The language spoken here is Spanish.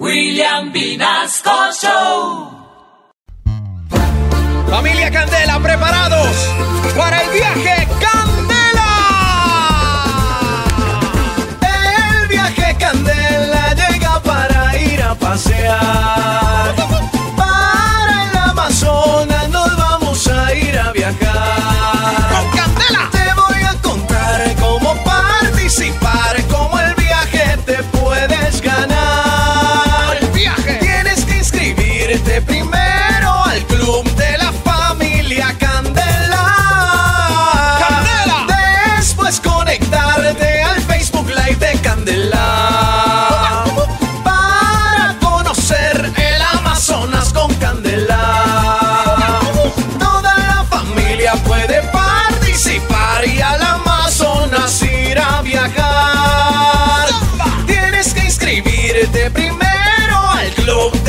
William Vinasco Show. Familia Candela, preparados para el viaje Candela. El viaje Candela llega para ir a pasear. Primero al club de la familia Candela. ¡Candela! Después conectarte al Facebook Live de Candela. Para conocer el Amazonas con Candela. Toda la familia puede participar y al Amazonas ir a viajar. Tienes que inscribirte primero al club